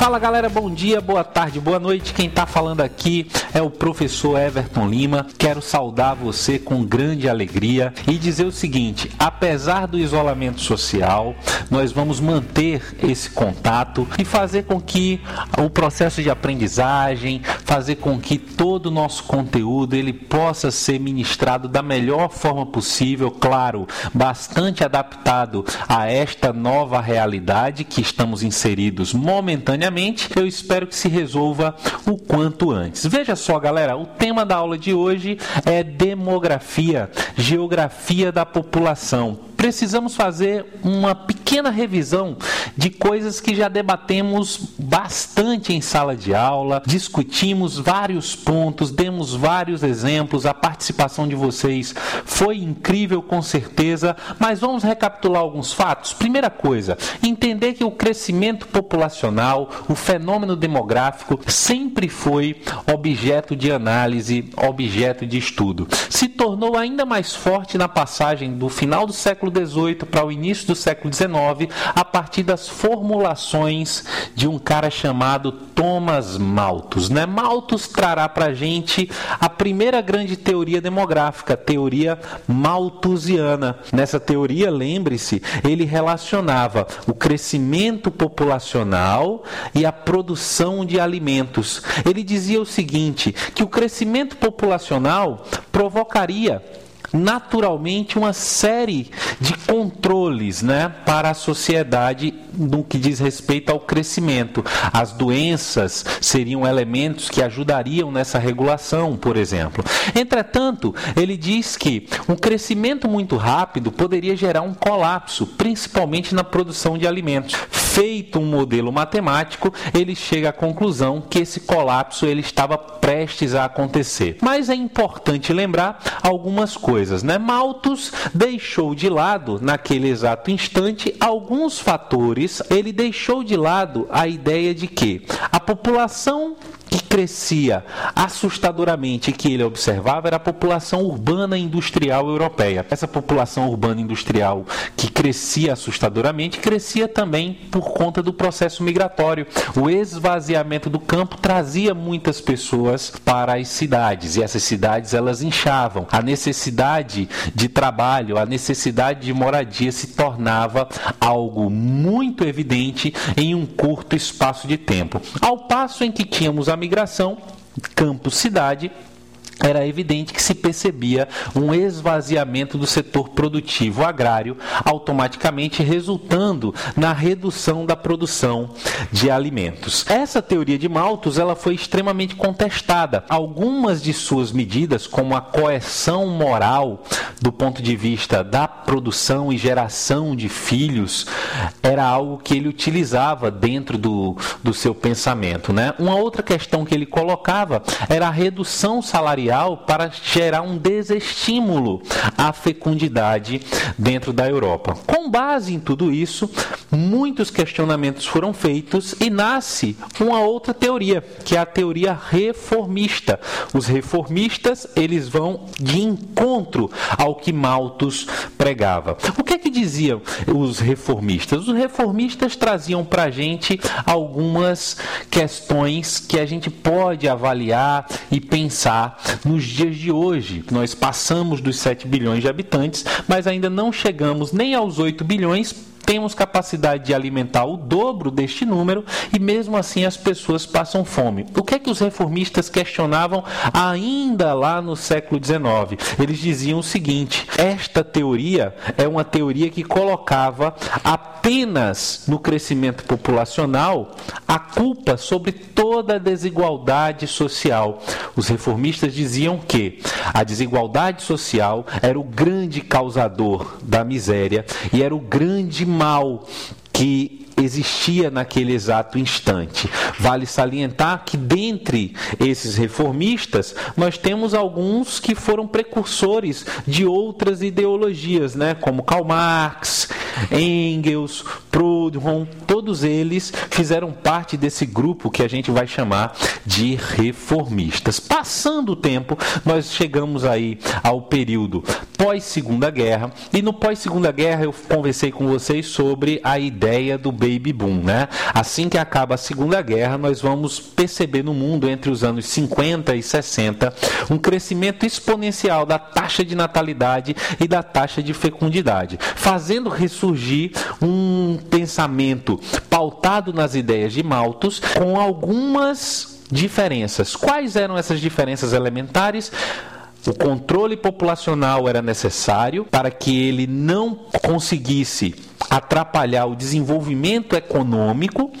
Fala galera, bom dia, boa tarde, boa noite. Quem está falando aqui é o professor Everton Lima. Quero saudar você com grande alegria e dizer o seguinte: apesar do isolamento social, nós vamos manter esse contato e fazer com que o processo de aprendizagem, fazer com que todo o nosso conteúdo ele possa ser ministrado da melhor forma possível, claro, bastante adaptado a esta nova realidade que estamos inseridos momentaneamente. Eu espero que se resolva o quanto antes. Veja só, galera, o tema da aula de hoje é demografia, geografia da população precisamos fazer uma pequena revisão de coisas que já debatemos bastante em sala de aula, discutimos vários pontos, demos vários exemplos, a participação de vocês foi incrível com certeza, mas vamos recapitular alguns fatos. Primeira coisa, entender que o crescimento populacional, o fenômeno demográfico sempre foi objeto de análise, objeto de estudo. Se tornou ainda mais forte na passagem do final do século XVIII para o início do século XIX, a partir das formulações de um cara chamado Thomas Malthus. Né? Malthus trará para a gente a primeira grande teoria demográfica, a teoria malthusiana. Nessa teoria, lembre-se, ele relacionava o crescimento populacional e a produção de alimentos. Ele dizia o seguinte, que o crescimento populacional provocaria naturalmente uma série de controles né, para a sociedade no que diz respeito ao crescimento. As doenças seriam elementos que ajudariam nessa regulação, por exemplo. Entretanto, ele diz que um crescimento muito rápido poderia gerar um colapso, principalmente na produção de alimentos. Feito um modelo matemático, ele chega à conclusão que esse colapso ele estava prestes a acontecer. Mas é importante lembrar algumas coisas, né? Malthus deixou de lado naquele exato instante alguns fatores. Ele deixou de lado a ideia de que a população crescia assustadoramente que ele observava era a população urbana industrial europeia. Essa população urbana industrial que crescia assustadoramente crescia também por conta do processo migratório. O esvaziamento do campo trazia muitas pessoas para as cidades e essas cidades elas inchavam. A necessidade de trabalho, a necessidade de moradia se tornava algo muito evidente em um curto espaço de tempo. Ao passo em que tínhamos a migração campo-cidade era evidente que se percebia um esvaziamento do setor produtivo agrário, automaticamente resultando na redução da produção de alimentos. Essa teoria de Malthus ela foi extremamente contestada. Algumas de suas medidas, como a coerção moral do ponto de vista da produção e geração de filhos, era algo que ele utilizava dentro do, do seu pensamento. Né? Uma outra questão que ele colocava era a redução salarial para gerar um desestímulo à fecundidade dentro da Europa. Com base em tudo isso, muitos questionamentos foram feitos e nasce uma outra teoria, que é a teoria reformista. Os reformistas, eles vão de encontro ao que Malthus pregava. O que é que diziam os reformistas? Os reformistas traziam para a gente algumas questões que a gente pode avaliar e pensar nos dias de hoje. Nós passamos dos 7 bilhões de habitantes, mas ainda não chegamos nem aos 8 bilhões temos capacidade de alimentar o dobro deste número e mesmo assim as pessoas passam fome. O que é que os reformistas questionavam ainda lá no século XIX? Eles diziam o seguinte: esta teoria é uma teoria que colocava apenas no crescimento populacional a culpa sobre toda a desigualdade social. Os reformistas diziam que a desigualdade social era o grande causador da miséria e era o grande mal que existia naquele exato instante. Vale salientar que dentre esses reformistas, nós temos alguns que foram precursores de outras ideologias, né, como Karl Marx, Engels, Proudhon, todos eles fizeram parte desse grupo que a gente vai chamar de reformistas. Passando o tempo, nós chegamos aí ao período pós-segunda guerra e no pós-segunda guerra eu conversei com vocês sobre a ideia do baby boom, né? Assim que acaba a segunda guerra, nós vamos perceber no mundo entre os anos 50 e 60 um crescimento exponencial da taxa de natalidade e da taxa de fecundidade, fazendo ressurgir um pensamento pautado nas ideias de Malthus com algumas diferenças. Quais eram essas diferenças elementares? O controle populacional era necessário para que ele não conseguisse atrapalhar o desenvolvimento econômico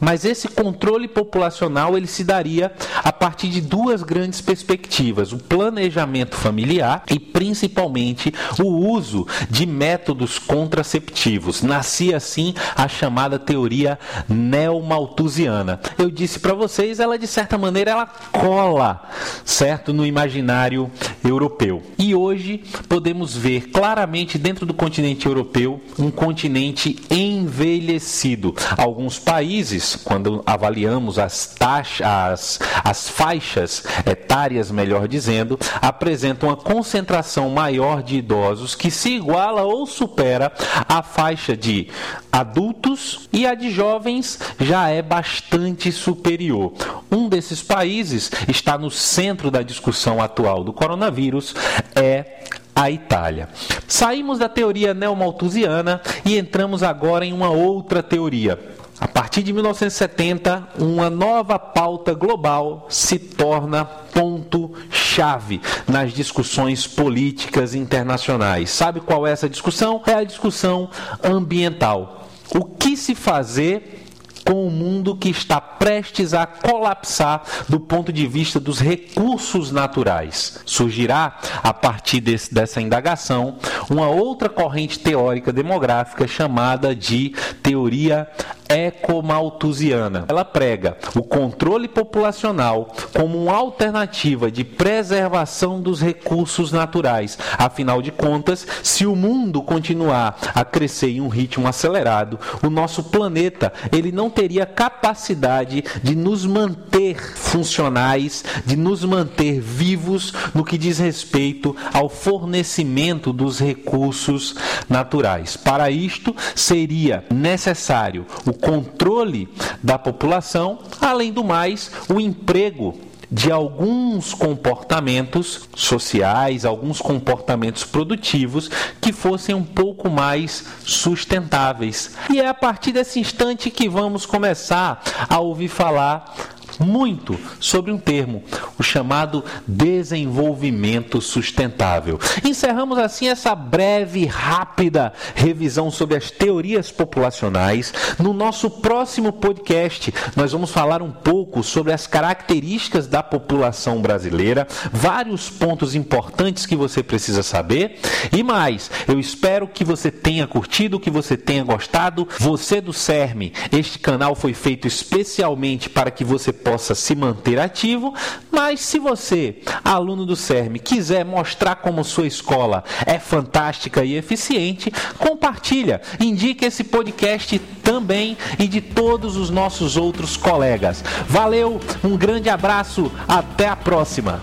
mas esse controle populacional ele se daria a partir de duas grandes perspectivas: o planejamento familiar e principalmente o uso de métodos contraceptivos. Nascia assim a chamada teoria neomalthusiana. Eu disse para vocês, ela de certa maneira ela cola, certo, no imaginário europeu. E hoje podemos ver claramente dentro do continente europeu um continente envelhecido. Alguns países quando avaliamos as taxas, as, as faixas etárias, melhor dizendo, apresentam uma concentração maior de idosos que se iguala ou supera a faixa de adultos e a de jovens já é bastante superior. Um desses países está no centro da discussão atual do coronavírus é a Itália. Saímos da teoria neomalthusiana e entramos agora em uma outra teoria, a partir de 1970, uma nova pauta global se torna ponto-chave nas discussões políticas internacionais. Sabe qual é essa discussão? É a discussão ambiental. O que se fazer com o mundo que está prestes a colapsar do ponto de vista dos recursos naturais. Surgirá, a partir desse, dessa indagação, uma outra corrente teórica demográfica chamada de teoria ecomalthusiana. Ela prega o controle populacional como uma alternativa de preservação dos recursos naturais. Afinal de contas, se o mundo continuar a crescer em um ritmo acelerado, o nosso planeta ele não teria capacidade de nos manter funcionais, de nos manter vivos no que diz respeito ao fornecimento dos recursos naturais. Para isto, seria necessário o controle da população, além do mais, o emprego de alguns comportamentos sociais, alguns comportamentos produtivos que fossem um pouco mais sustentáveis. E é a partir desse instante que vamos começar a ouvir falar muito sobre um termo, o chamado desenvolvimento sustentável. Encerramos assim essa breve, rápida revisão sobre as teorias populacionais. No nosso próximo podcast, nós vamos falar um pouco sobre as características da população brasileira, vários pontos importantes que você precisa saber e mais. Eu espero que você tenha curtido, que você tenha gostado. Você do CERME, este canal foi feito especialmente para que você possa se manter ativo, mas se você, aluno do CERM, quiser mostrar como sua escola é fantástica e eficiente, compartilha, indique esse podcast também e de todos os nossos outros colegas. Valeu, um grande abraço, até a próxima.